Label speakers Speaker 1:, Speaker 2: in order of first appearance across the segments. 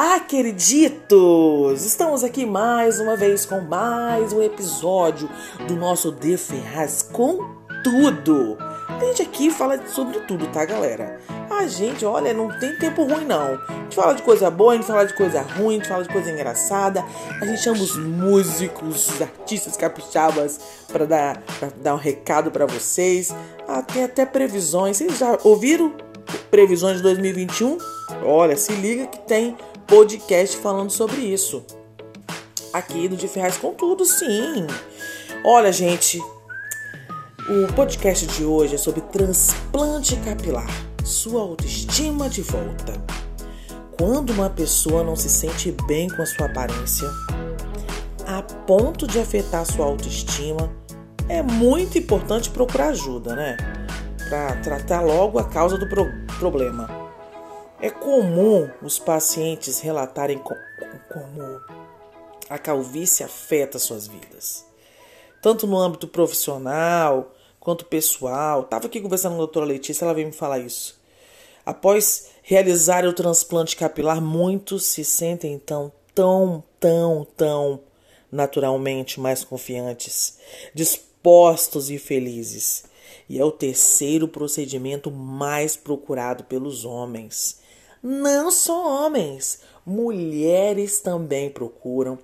Speaker 1: Olá, queriditos! Estamos aqui mais uma vez com mais um episódio do nosso De Ferraz com tudo. A gente aqui fala sobre tudo, tá, galera? A gente, olha, não tem tempo ruim não. A gente fala de coisa boa, a gente fala de coisa ruim, a gente fala de coisa engraçada. A gente chama os músicos, os artistas capixabas para dar, dar um recado para vocês. Ah, tem até previsões. Vocês já ouviram previsões de 2021? Olha, se liga que tem podcast falando sobre isso. Aqui no De Ferraz com tudo, sim. Olha, gente, o podcast de hoje é sobre transplante capilar, sua autoestima de volta. Quando uma pessoa não se sente bem com a sua aparência, a ponto de afetar sua autoestima, é muito importante procurar ajuda, né? Para tratar logo a causa do pro problema. É comum os pacientes relatarem como a calvície afeta suas vidas, tanto no âmbito profissional quanto pessoal. Estava aqui conversando com a doutora Letícia, ela veio me falar isso. Após realizar o transplante capilar, muitos se sentem então tão, tão, tão naturalmente mais confiantes, dispostos e felizes. E é o terceiro procedimento mais procurado pelos homens. Não só homens, mulheres também procuram.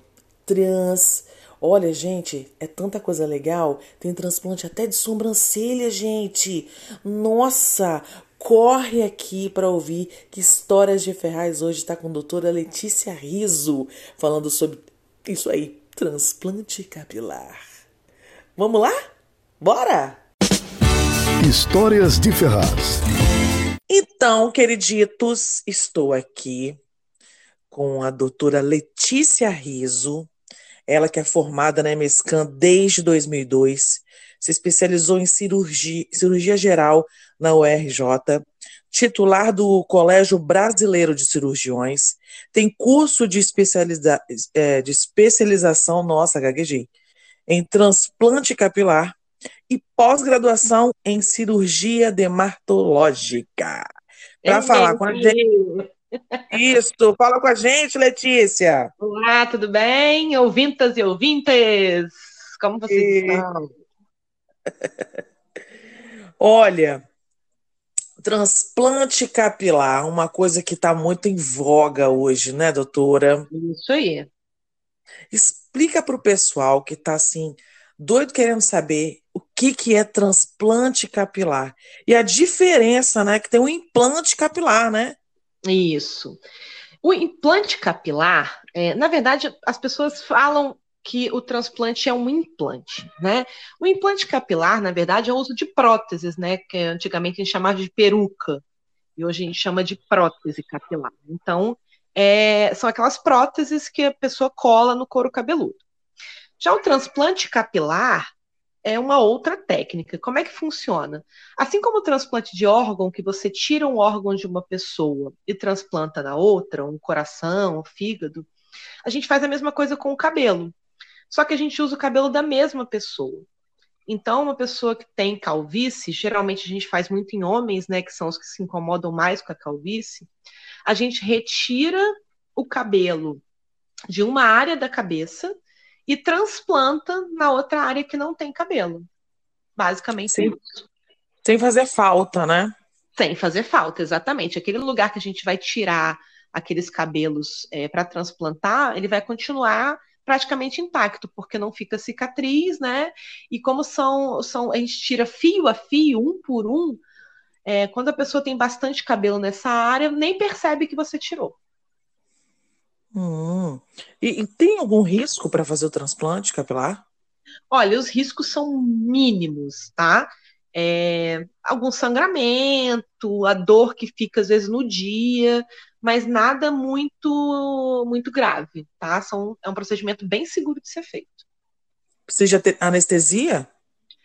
Speaker 1: Trans. Olha, gente, é tanta coisa legal. Tem transplante até de sobrancelha, gente. Nossa, corre aqui para ouvir que Histórias de Ferraz hoje está com a doutora Letícia Riso falando sobre isso aí, transplante capilar. Vamos lá? Bora!
Speaker 2: Histórias de Ferraz.
Speaker 1: Então, queriditos, estou aqui com a doutora Letícia Riso, ela que é formada na MESCAN desde 2002, se especializou em cirurgia, cirurgia geral na URJ, titular do Colégio Brasileiro de Cirurgiões, tem curso de, especializa, é, de especialização, nossa, gaguejei, em transplante capilar e pós-graduação em cirurgia dermatológica. Para falar com a gente. Isso, fala com a gente, Letícia.
Speaker 3: Olá, tudo bem? Ouvintas e ouvintes, como vocês e... estão?
Speaker 1: Olha, transplante capilar, uma coisa que está muito em voga hoje, né, doutora?
Speaker 3: Isso aí.
Speaker 1: Explica para o pessoal que está assim, doido querendo saber o que, que é transplante capilar. E a diferença, né? Que tem um implante capilar, né?
Speaker 3: Isso. O implante capilar, é, na verdade, as pessoas falam que o transplante é um implante, né? O implante capilar, na verdade, é o uso de próteses, né? Que antigamente a gente chamava de peruca, e hoje a gente chama de prótese capilar. Então, é, são aquelas próteses que a pessoa cola no couro cabeludo. Já o transplante capilar, é uma outra técnica. Como é que funciona? Assim como o transplante de órgão, que você tira um órgão de uma pessoa e transplanta na outra, um coração, um fígado, a gente faz a mesma coisa com o cabelo. Só que a gente usa o cabelo da mesma pessoa. Então, uma pessoa que tem calvície, geralmente a gente faz muito em homens, né, que são os que se incomodam mais com a calvície, a gente retira o cabelo de uma área da cabeça e transplanta na outra área que não tem cabelo. Basicamente
Speaker 1: sem, isso. Sem fazer falta, né?
Speaker 3: Sem fazer falta, exatamente. Aquele lugar que a gente vai tirar aqueles cabelos é, para transplantar, ele vai continuar praticamente intacto, porque não fica cicatriz, né? E como são, são a gente tira fio a fio, um por um, é, quando a pessoa tem bastante cabelo nessa área, nem percebe que você tirou.
Speaker 1: Hum. E, e, tem algum risco para fazer o transplante capilar?
Speaker 3: Olha, os riscos são mínimos, tá? É, algum sangramento, a dor que fica às vezes no dia, mas nada muito muito, grave, tá? São, é um procedimento bem seguro de ser feito.
Speaker 1: Precisa ter anestesia?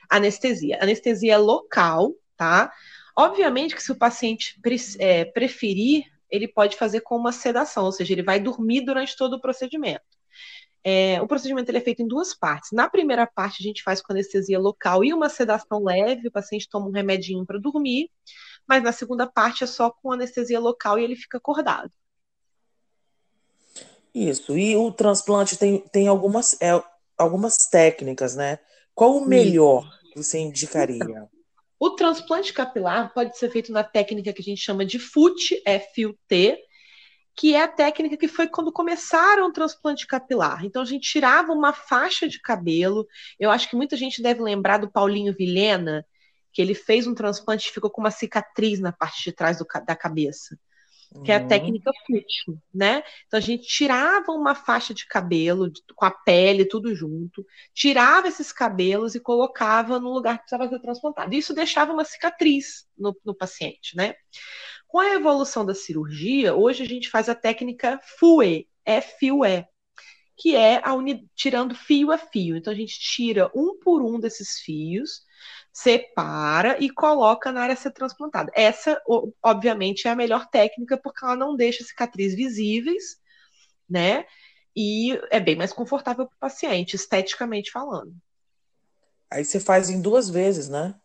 Speaker 3: Anestesia. Anestesia local, tá? Obviamente que se o paciente pre é, preferir, ele pode fazer com uma sedação, ou seja, ele vai dormir durante todo o procedimento. É, o procedimento é feito em duas partes. Na primeira parte, a gente faz com anestesia local e uma sedação leve, o paciente toma um remedinho para dormir, mas na segunda parte é só com anestesia local e ele fica acordado.
Speaker 1: Isso, e o transplante tem, tem algumas, é, algumas técnicas, né? Qual o melhor que você indicaria? Então,
Speaker 3: o transplante capilar pode ser feito na técnica que a gente chama de FUT, F-U-T, que é a técnica que foi quando começaram o transplante capilar. Então a gente tirava uma faixa de cabelo. Eu acho que muita gente deve lembrar do Paulinho Vilhena, que ele fez um transplante e ficou com uma cicatriz na parte de trás do, da cabeça que é a uhum. técnica fútil, né? Então a gente tirava uma faixa de cabelo com a pele, tudo junto, tirava esses cabelos e colocava no lugar que precisava ser transplantado. Isso deixava uma cicatriz no, no paciente, né? Com a evolução da cirurgia, hoje a gente faz a técnica FUE, F-U-E, que é a uni... tirando fio a fio. Então a gente tira um por um desses fios separa e coloca na área a ser transplantada. Essa, obviamente, é a melhor técnica porque ela não deixa cicatrizes visíveis, né? E é bem mais confortável para o paciente, esteticamente falando.
Speaker 1: Aí você faz em duas vezes, né?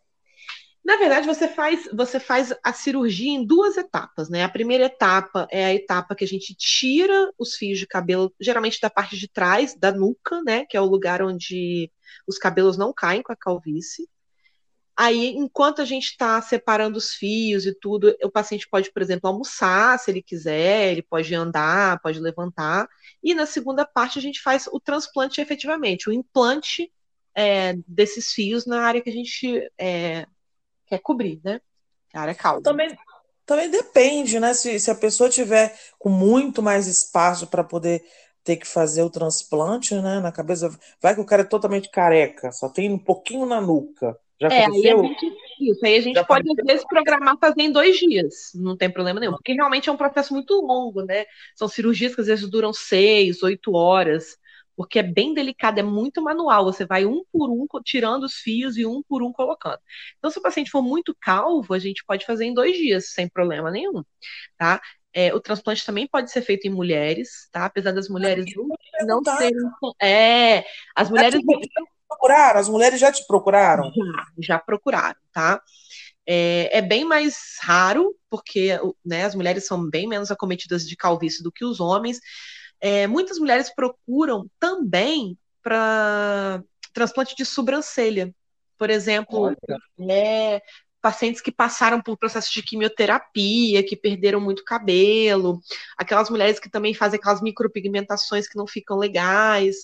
Speaker 3: Na verdade, você faz, você faz a cirurgia em duas etapas, né? A primeira etapa é a etapa que a gente tira os fios de cabelo, geralmente da parte de trás, da nuca, né? Que é o lugar onde os cabelos não caem com a calvície. Aí, enquanto a gente está separando os fios e tudo, o paciente pode, por exemplo, almoçar se ele quiser, ele pode andar, pode levantar. E na segunda parte a gente faz o transplante efetivamente, o implante é, desses fios na área que a gente é, quer cobrir, né? A área calva.
Speaker 1: Também, também depende, né? Se, se a pessoa tiver com muito mais espaço para poder ter que fazer o transplante, né? Na cabeça, vai que o cara é totalmente careca, só tem um pouquinho na nuca.
Speaker 3: Já é, aí a gente, isso, aí a gente Já pode, às vezes, programar fazer em dois dias, não tem problema nenhum, porque realmente é um processo muito longo, né? São cirurgias que às vezes duram seis, oito horas, porque é bem delicado, é muito manual. Você vai um por um tirando os fios e um por um colocando. Então, se o paciente for muito calvo, a gente pode fazer em dois dias, sem problema nenhum, tá? É, o transplante também pode ser feito em mulheres, tá? Apesar das mulheres não, não serem. É, as mulheres
Speaker 1: procuraram? As mulheres já te procuraram?
Speaker 3: Já, já procuraram, tá? É, é, bem mais raro, porque né, as mulheres são bem menos acometidas de calvície do que os homens. É, muitas mulheres procuram também para transplante de sobrancelha. Por exemplo, é, pacientes que passaram por processo de quimioterapia, que perderam muito cabelo, aquelas mulheres que também fazem aquelas micropigmentações que não ficam legais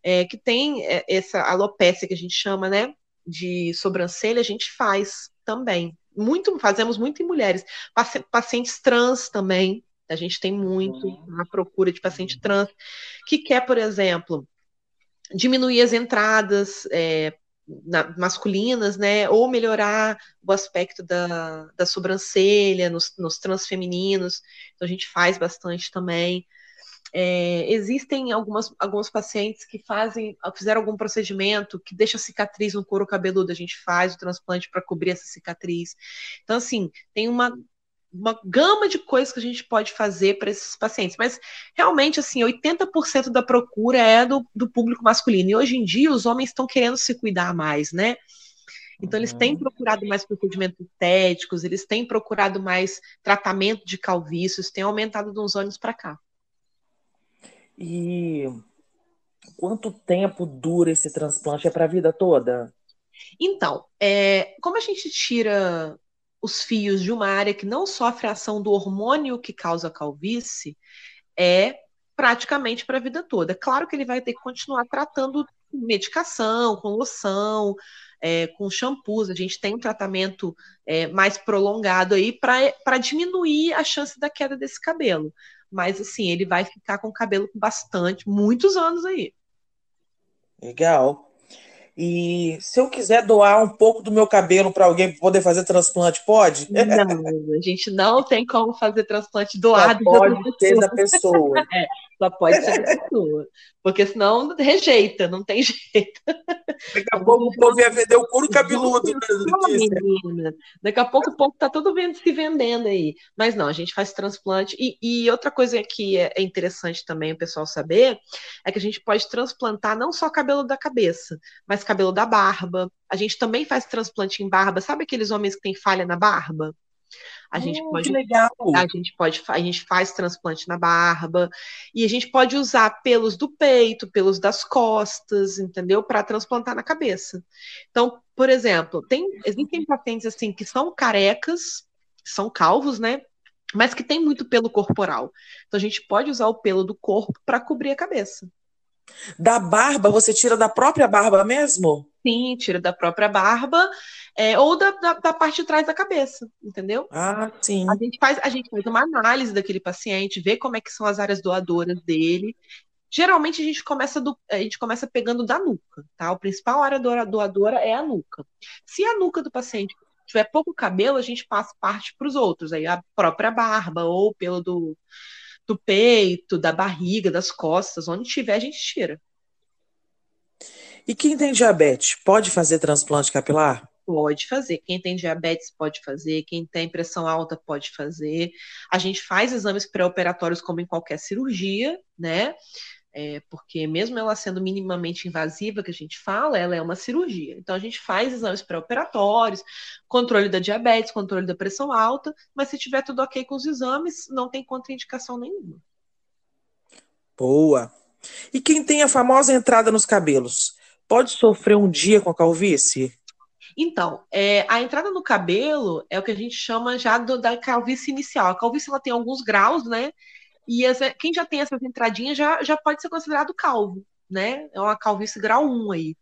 Speaker 3: é, que tem é, essa alopecia que a gente chama, né, de sobrancelha, a gente faz também. Muito, fazemos muito em mulheres. Pacientes trans também, a gente tem muito na procura de paciente uhum. trans, que quer, por exemplo, diminuir as entradas é, na, masculinas, né, ou melhorar o aspecto da, da sobrancelha nos, nos transfemininos, então a gente faz bastante também. É, existem algumas, alguns pacientes que fazem, fizeram algum procedimento que deixa cicatriz no couro cabeludo, a gente faz o transplante para cobrir essa cicatriz. Então, assim, tem uma, uma gama de coisas que a gente pode fazer para esses pacientes, mas realmente, assim, 80% da procura é do, do público masculino, e hoje em dia os homens estão querendo se cuidar mais, né? Então, eles têm uhum. procurado mais procedimentos estéticos, eles têm procurado mais tratamento de calvícies, tem aumentado de uns anos para cá.
Speaker 1: E quanto tempo dura esse transplante? É para a vida toda?
Speaker 3: Então, é, como a gente tira os fios de uma área que não sofre a ação do hormônio que causa calvície, é praticamente para a vida toda. Claro que ele vai ter que continuar tratando com medicação, com loção, é, com shampoos. A gente tem um tratamento é, mais prolongado aí para diminuir a chance da queda desse cabelo mas assim, ele vai ficar com o cabelo bastante, muitos anos aí.
Speaker 1: Legal. E se eu quiser doar um pouco do meu cabelo para alguém poder fazer transplante, pode?
Speaker 3: Não, a gente não tem como fazer transplante doado.
Speaker 1: Só pode ser da pessoa.
Speaker 3: É, Só pode ser pessoa. Porque senão rejeita, não tem jeito.
Speaker 1: Daqui a pouco o povo ia vender o couro cabeludo.
Speaker 3: Menina. Daqui a pouco o povo tá todo vendo, se vendendo aí. Mas não, a gente faz transplante. E, e outra coisa que é, é interessante também o pessoal saber é que a gente pode transplantar não só cabelo da cabeça, mas cabelo da barba. A gente também faz transplante em barba. Sabe aqueles homens que têm falha na barba? A gente pode a gente pode, a gente faz transplante na barba e a gente pode usar pelos do peito, pelos das costas, entendeu? Para transplantar na cabeça. Então, por exemplo, tem existem pacientes assim que são carecas, são calvos, né? Mas que tem muito pelo corporal. Então a gente pode usar o pelo do corpo para cobrir a cabeça.
Speaker 1: Da barba, você tira da própria barba mesmo?
Speaker 3: Sim, tira da própria barba, é, ou da, da, da parte de trás da cabeça, entendeu?
Speaker 1: Ah, sim.
Speaker 3: A gente faz, a gente faz uma análise daquele paciente, vê como é que são as áreas doadoras dele. Geralmente a gente começa do, a gente começa pegando da nuca, tá? O principal área doa- doadora é a nuca. Se a nuca do paciente tiver pouco cabelo, a gente passa parte para os outros, aí a própria barba ou pelo do, do peito, da barriga, das costas, onde tiver a gente tira.
Speaker 1: E quem tem diabetes, pode fazer transplante capilar?
Speaker 3: Pode fazer. Quem tem diabetes pode fazer. Quem tem pressão alta pode fazer. A gente faz exames pré-operatórios como em qualquer cirurgia, né? É, porque mesmo ela sendo minimamente invasiva, que a gente fala, ela é uma cirurgia. Então a gente faz exames pré-operatórios, controle da diabetes, controle da pressão alta, mas se tiver tudo ok com os exames, não tem contraindicação nenhuma.
Speaker 1: Boa. E quem tem a famosa entrada nos cabelos, pode sofrer um dia com a calvície?
Speaker 3: Então, é, a entrada no cabelo é o que a gente chama já do- da calvície inicial. A calvície ela tem alguns graus, né? E quem já tem essas entradinhas já, já pode ser considerado calvo, né? É uma calvície grau 1 aí.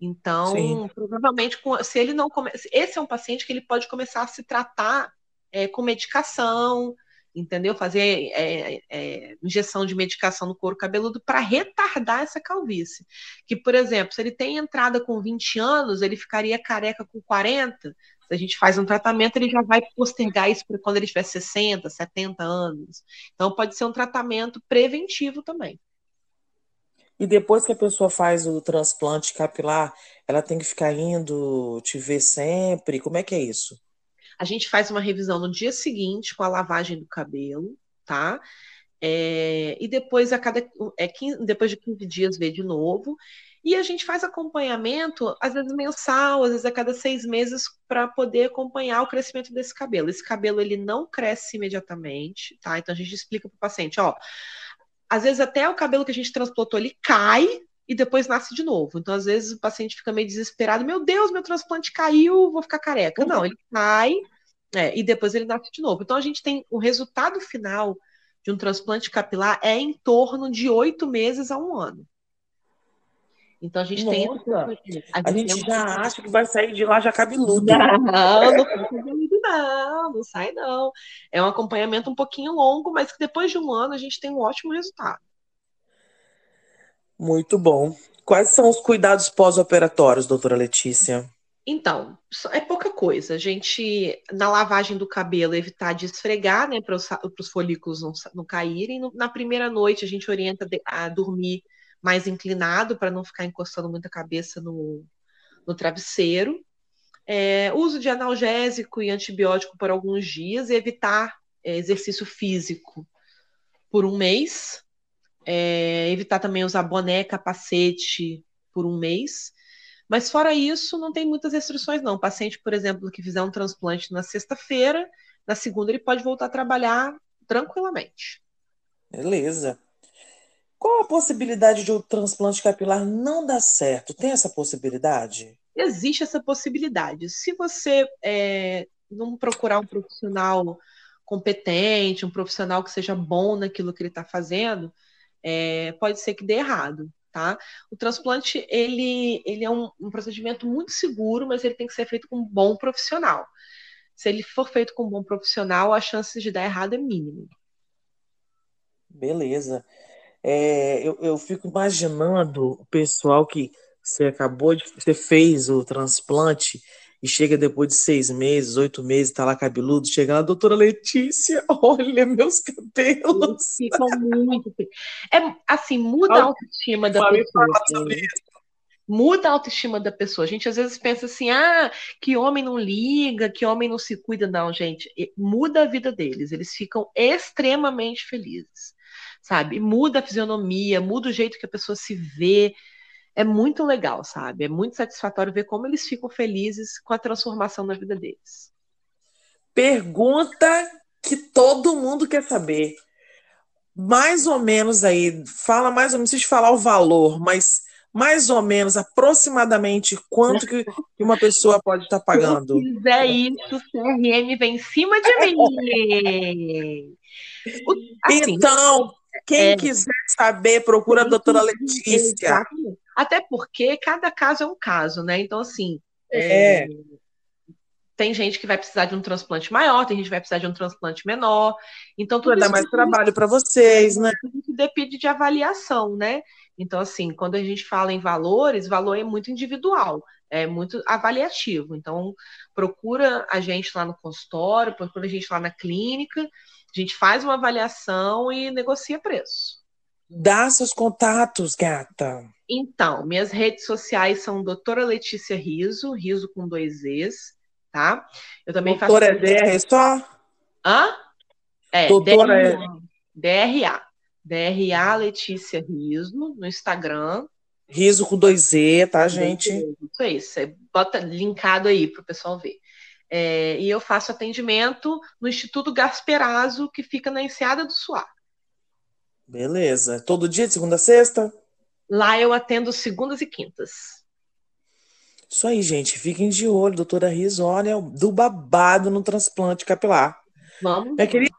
Speaker 3: Então,
Speaker 1: Sim.
Speaker 3: provavelmente, se ele não come... esse é um paciente que ele pode começar a se tratar é, com medicação, entendeu? Fazer é, é, injeção de medicação no couro cabeludo para retardar essa calvície. Que, por exemplo, se ele tem entrada com 20 anos, ele ficaria careca com 40. Se a gente faz um tratamento, ele já vai postergar isso para quando ele tiver 60, 70 anos. Então, pode ser um tratamento preventivo também.
Speaker 1: E depois que a pessoa faz o transplante capilar, ela tem que ficar indo te ver sempre? Como é que é isso?
Speaker 3: A gente faz uma revisão no dia seguinte com a lavagem do cabelo, tá? É, e depois a cada é, 15, depois de 15 dias vê de novo. E a gente faz acompanhamento, às vezes mensal, às vezes a cada seis meses, para poder acompanhar o crescimento desse cabelo. Esse cabelo ele não cresce imediatamente, tá? Então a gente explica para o paciente, ó, às vezes até o cabelo que a gente transplantou ele cai e depois nasce de novo. Então às vezes o paciente fica meio desesperado, meu Deus, meu transplante caiu, vou ficar careca. Não, ele cai é, e depois ele nasce de novo. Então a gente tem o resultado final de um transplante capilar é em torno de oito meses a um ano. Então a gente tem.
Speaker 1: Nossa,
Speaker 3: esse-
Speaker 1: a gente
Speaker 3: tem-
Speaker 1: já acha que vai sair de lá já cabeludo.
Speaker 3: Não, não sai cabeludo, não, não sai não. É um acompanhamento um pouquinho longo, mas que depois de um ano a gente tem um ótimo resultado.
Speaker 1: Muito bom. Quais são os cuidados pós-operatórios, doutora Letícia?
Speaker 3: Então, é pouca coisa. A gente, na lavagem do cabelo, evitar de esfregar, né, para os folículos não, não caírem. Na primeira noite, a gente orienta a dormir mais inclinado, para não ficar encostando muito a cabeça no, no travesseiro. É, uso de analgésico e antibiótico por alguns dias e evitar é, exercício físico por um mês. É, evitar também usar boné, capacete por um mês. Mas fora isso, não tem muitas restrições, não. O paciente, por exemplo, que fizer um transplante na sexta-feira, na segunda ele pode voltar a trabalhar tranquilamente.
Speaker 1: Beleza. Qual a possibilidade de o transplante capilar não dar certo? Tem essa possibilidade?
Speaker 3: Existe essa possibilidade. Se você é, não procurar um profissional competente, um profissional que seja bom naquilo que ele está fazendo, é, pode ser que dê errado. Tá? O transplante ele, ele é um, um procedimento muito seguro, mas ele tem que ser feito com um bom profissional. Se ele for feito com um bom profissional, a chance de dar errado é mínima.
Speaker 1: Beleza. É, eu, eu fico imaginando o pessoal que você acabou de. Você fez o transplante e chega depois de seis meses, oito meses, tá lá cabeludo, chega lá, doutora Letícia, olha meus cabelos.
Speaker 3: Ficam muito. É assim, muda a autoestima da pessoa. Muda a autoestima da pessoa. A gente às vezes pensa assim: ah, que homem não liga, que homem não se cuida. Não, gente, muda a vida deles. Eles ficam extremamente felizes, sabe? Muda a fisionomia, muda o jeito que a pessoa se vê é muito legal, sabe? É muito satisfatório ver como eles ficam felizes com a transformação na vida deles.
Speaker 1: Pergunta que todo mundo quer saber. Mais ou menos aí, fala mais ou menos, não precisa falar o valor, mas mais ou menos, aproximadamente, quanto que uma pessoa pode estar pagando?
Speaker 3: Se fizer isso, o CRM vem em cima de mim.
Speaker 1: Assim, então, quem é... quiser saber, procura a doutora Letícia. Exatamente.
Speaker 3: Até porque cada caso é um caso, né? Então, assim. É. É... Tem gente que vai precisar de um transplante maior, tem gente que vai precisar de um transplante menor. Então, tudo
Speaker 1: vai dar mais trabalho para vocês, né?
Speaker 3: Tudo depende de avaliação, né? Então, assim, quando a gente fala em valores, valor é muito individual, é muito avaliativo. Então, procura a gente lá no consultório, procura a gente lá na clínica, a gente faz uma avaliação e negocia preço.
Speaker 1: Dá seus contatos, gata.
Speaker 3: Então, minhas redes sociais são doutora Letícia Riso, Riso com dois Z's, tá?
Speaker 1: Eu também doutora faço... Doutora é DR só?
Speaker 3: Hã? É,
Speaker 1: doutora
Speaker 3: DRA. DRA Letícia Riso, no Instagram.
Speaker 1: Riso com dois Z, tá, gente?
Speaker 3: Isso aí, você bota linkado aí para o pessoal ver. É, e eu faço atendimento no Instituto Gasperazzo, que fica na Enseada do Suá.
Speaker 1: Beleza. Todo dia, de segunda a sexta?
Speaker 3: Lá eu atendo segundas e quintas.
Speaker 1: Isso aí, gente. Fiquem de olho, doutora Riz, olha, do babado no transplante capilar.
Speaker 3: Vamos.
Speaker 1: Minha querida,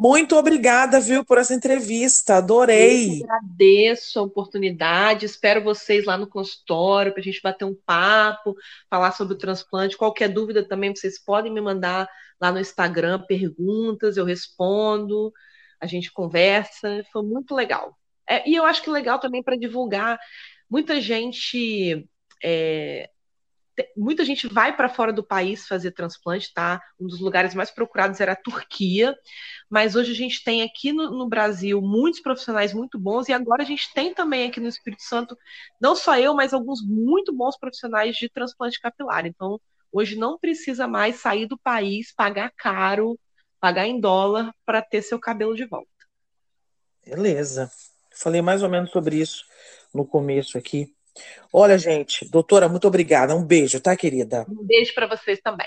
Speaker 1: muito obrigada, viu, por essa entrevista. Adorei.
Speaker 3: Eu agradeço a oportunidade. Espero vocês lá no consultório para a gente bater um papo, falar sobre o transplante. Qualquer dúvida também, vocês podem me mandar lá no Instagram perguntas, eu respondo, a gente conversa. Foi muito legal. É, e eu acho que legal também para divulgar. Muita gente. É, muita gente vai para fora do país fazer transplante, tá? Um dos lugares mais procurados era a Turquia, mas hoje a gente tem aqui no, no, Brasil muitos profissionais muito bons e agora a gente tem também aqui no Espírito Santo, não só eu, mas alguns muito bons profissionais de transplante capilar. Então, hoje não precisa mais sair do país, pagar caro, pagar em dólar para ter seu cabelo de volta.
Speaker 1: Beleza. Falei mais ou menos sobre isso no começo aqui. Olha, gente, doutora, muito obrigada. Um beijo, tá, querida?
Speaker 3: Um beijo para vocês também.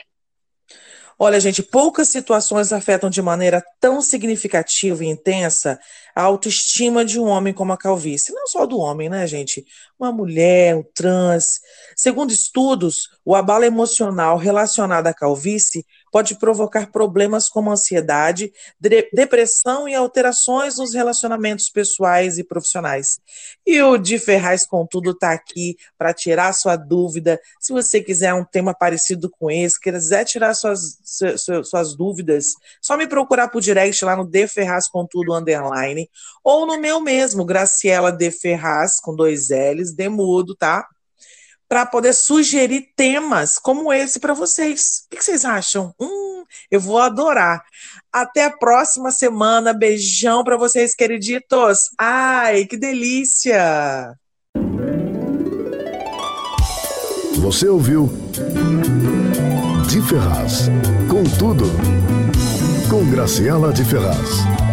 Speaker 1: Olha, gente, poucas situações afetam de maneira tão significativa e intensa a autoestima de um homem como a calvície. Não só do homem, né, gente? Uma mulher, o trans. Segundo estudos, o abalo emocional relacionado à calvície pode provocar problemas como ansiedade, depressão e alterações nos relacionamentos pessoais e profissionais. E o Di Ferraz, contudo, está aqui para tirar sua dúvida. Se você quiser um tema parecido com esse, quiser tirar suas, suas, suas dúvidas, só me procurar por direct lá no De Ferraz, contudo, underline, ou no meu mesmo, Graciela De Ferraz, com dois L's, Demudo, tá? Para poder sugerir temas como esse para vocês. O que vocês acham? Hum, eu vou adorar. Até a próxima semana. Beijão para vocês, queriditos. Ai, que delícia!
Speaker 2: Você ouviu De Ferraz. Com tudo. Com Graciela de Ferraz.